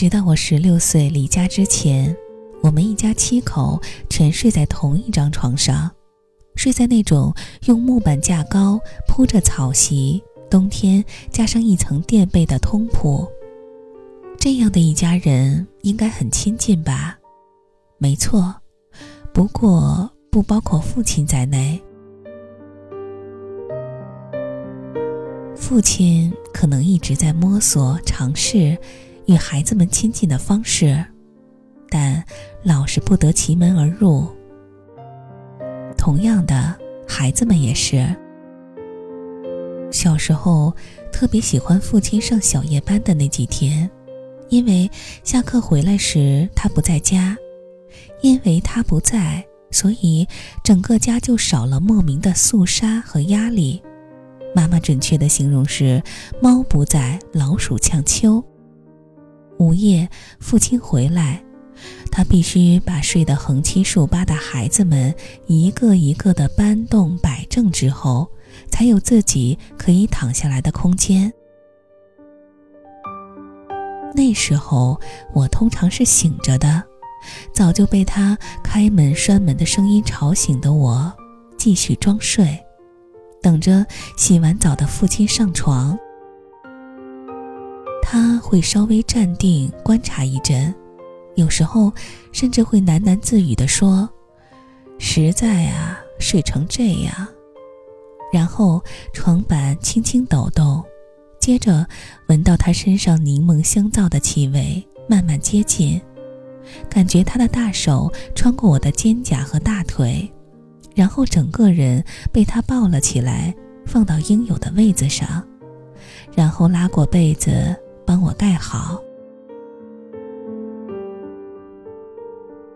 直到我十六岁离家之前，我们一家七口全睡在同一张床上，睡在那种用木板架高、铺着草席、冬天加上一层垫被的通铺。这样的一家人应该很亲近吧？没错，不过不包括父亲在内。父亲可能一直在摸索尝试与孩子们亲近的方式，但老是不得其门而入。同样的，孩子们也是。小时候特别喜欢父亲上小夜班的那几天，因为下课回来时他不在家，因为他不在，所以整个家就少了莫名的肃杀和压力。妈妈准确的形容是：猫不在，老鼠呛秋。午夜，父亲回来，他必须把睡得横七竖八的孩子们一个一个的搬动摆正之后，才有自己可以躺下来的空间。那时候，我通常是醒着的，早就被他开门拴门的声音吵醒的我，继续装睡。等着洗完澡的父亲上床，他会稍微站定观察一阵，有时候甚至会喃喃自语地说：“实在啊，睡成这样。”然后床板轻轻抖动，接着闻到他身上柠檬香皂的气味，慢慢接近，感觉他的大手穿过我的肩胛和大腿。然后整个人被他抱了起来，放到应有的位子上，然后拉过被子帮我盖好。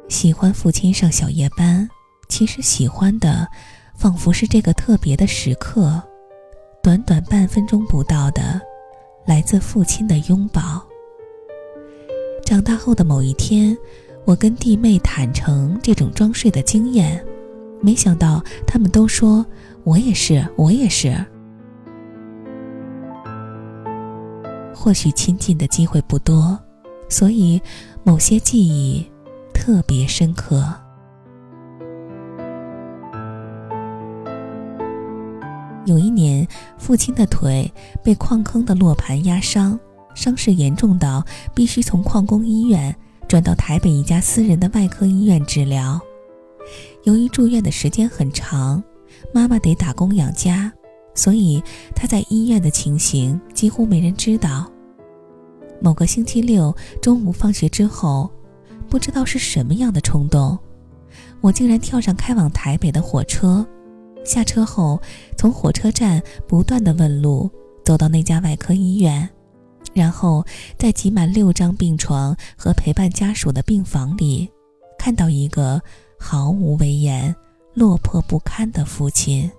喜欢父亲上小夜班，其实喜欢的，仿佛是这个特别的时刻，短短半分钟不到的，来自父亲的拥抱。长大后的某一天，我跟弟妹坦诚这种装睡的经验。没想到他们都说我也是，我也是。或许亲近的机会不多，所以某些记忆特别深刻。有一年，父亲的腿被矿坑的落盘压伤，伤势严重到必须从矿工医院转到台北一家私人的外科医院治疗。由于住院的时间很长，妈妈得打工养家，所以他在医院的情形几乎没人知道。某个星期六中午放学之后，不知道是什么样的冲动，我竟然跳上开往台北的火车。下车后，从火车站不断的问路，走到那家外科医院，然后在挤满六张病床和陪伴家属的病房里，看到一个。毫无威严、落魄不堪的父亲，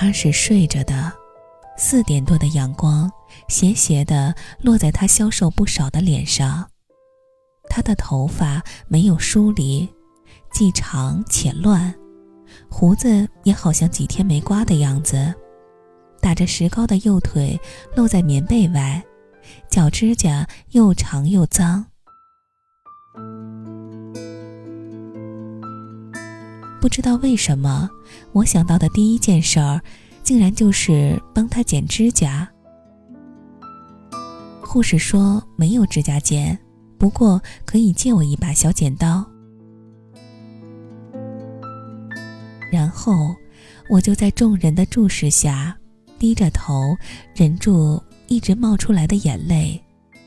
他是睡着的。四点多的阳光斜斜的落在他消瘦不少的脸上，他的头发没有梳理，既长且乱，胡子也好像几天没刮的样子。打着石膏的右腿露在棉被外，脚指甲又长又脏。不知道为什么，我想到的第一件事儿，竟然就是帮他剪指甲。护士说没有指甲剪，不过可以借我一把小剪刀。然后，我就在众人的注视下，低着头，忍住一直冒出来的眼泪，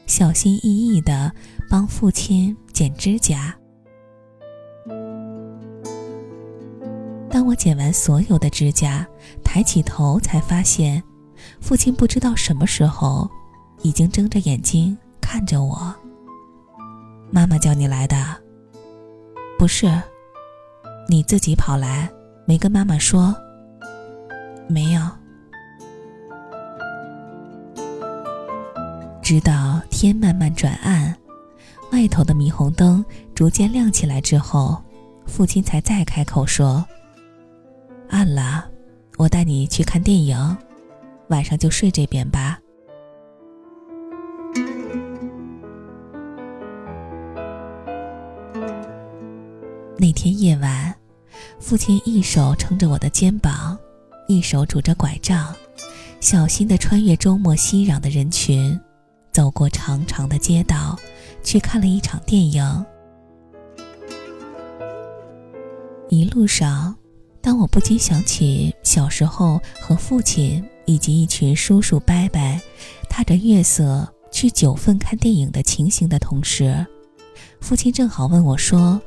小心翼翼地帮父亲剪指甲。当我剪完所有的指甲，抬起头才发现，父亲不知道什么时候已经睁着眼睛看着我。妈妈叫你来的，不是？你自己跑来，没跟妈妈说？没有。直到天慢慢转暗，外头的霓虹灯逐渐亮起来之后，父亲才再开口说。暗了我带你去看电影晚上就睡这边吧。那天夜晚父亲一手撑着我的肩膀一手拄着拐杖小心的穿越周末熙攘的人群走过长长的街道去看了一场电影。一路上当我不禁想起小时候和父亲以及一群叔叔伯伯，踏着月色去九份看电影的情形的同时，父亲正好问我说。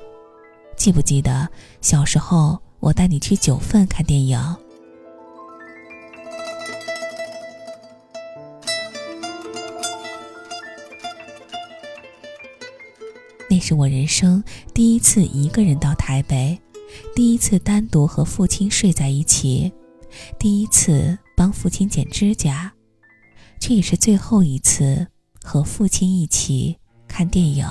记不记得小时候我带你去九份看电影？那是我人生第一次一个人到台北，第一次单独和父亲睡在一起，第一次帮父亲剪指甲，却也是最后一次和父亲一起看电影。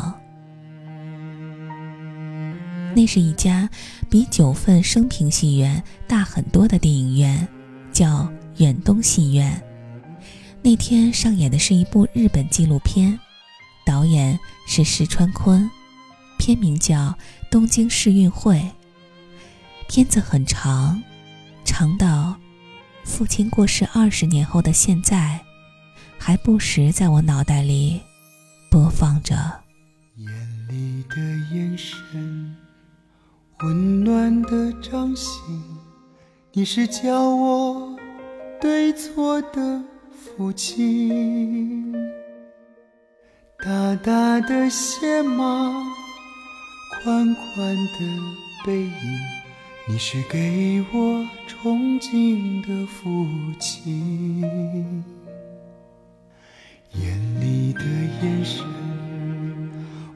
那是一家比九份生平戏院大很多的电影院，叫远东戏院。那天上演的是一部日本纪录片，导演是石川昆，片名叫《东京世运会》。片子很长，长到父亲过世二十年后的现在，还不时在我脑袋里播放着。眼里的眼神。温暖的掌心，你是教我对错的父亲。大大的鞋码，宽宽的背影，你是给我憧憬的父亲。眼里的眼神，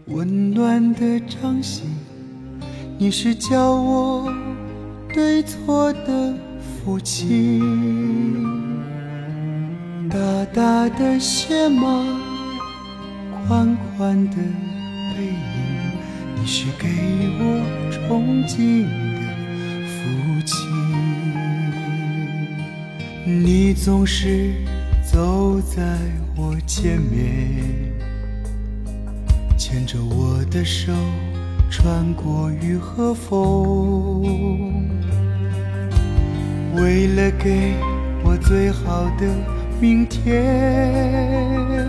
温暖的掌心。你是教我对错的父亲，大大的鞋码，宽宽的背影，你是给我憧憬你总是走在我前面，牵着我的手。穿过雨和风，为了给我最好的明天，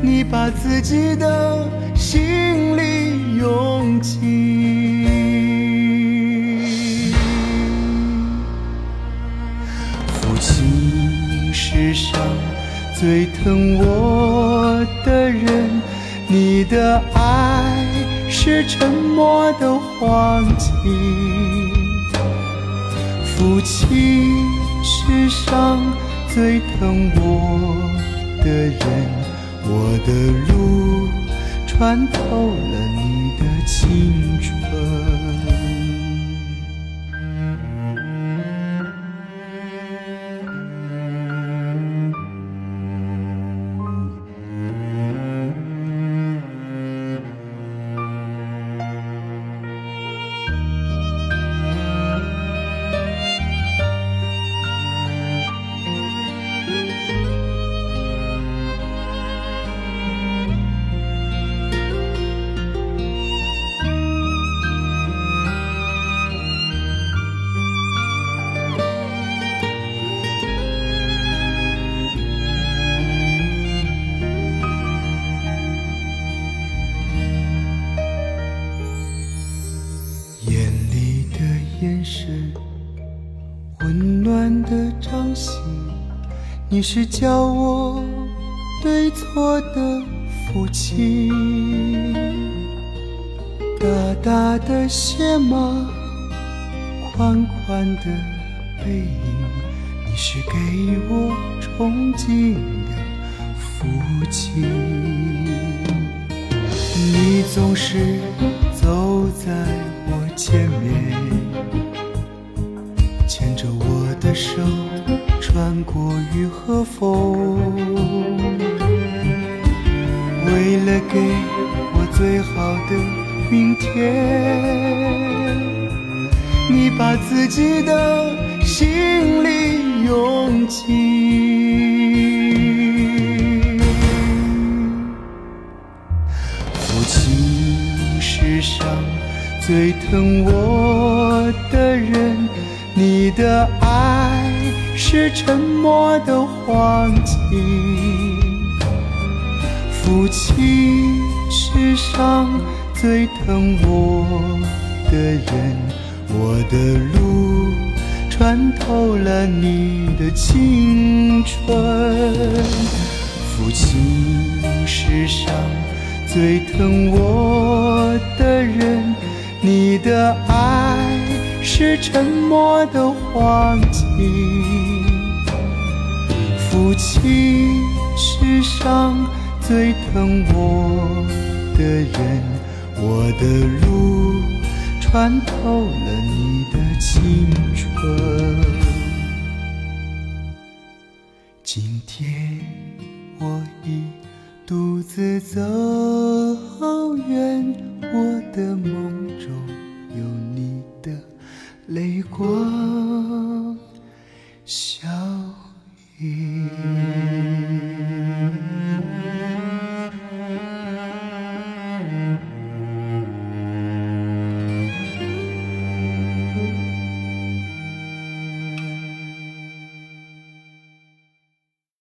你把自己的心里用尽。疼我的人，你的爱。是沉默的黄金，父亲，世上最疼我的人，我的路穿透了你的青春。你是教我对错的父亲，大大的鞋码，宽宽的背影，你是给我憧憬的父亲。你总是走在我前面，牵着我的手。穿过雨和风，为了给我最好的明天，你把自己的心里用尽。父亲，是上最疼我的人，你的爱是沉默的黄金。父亲，世上最疼我的人，我的路穿透了你的青春。父亲，世上最疼我的人，你的爱是沉默的黄金。父亲，世上。最疼我的人，我的路穿透了你的青春。今天我已独自走远，我的梦中有你的泪光，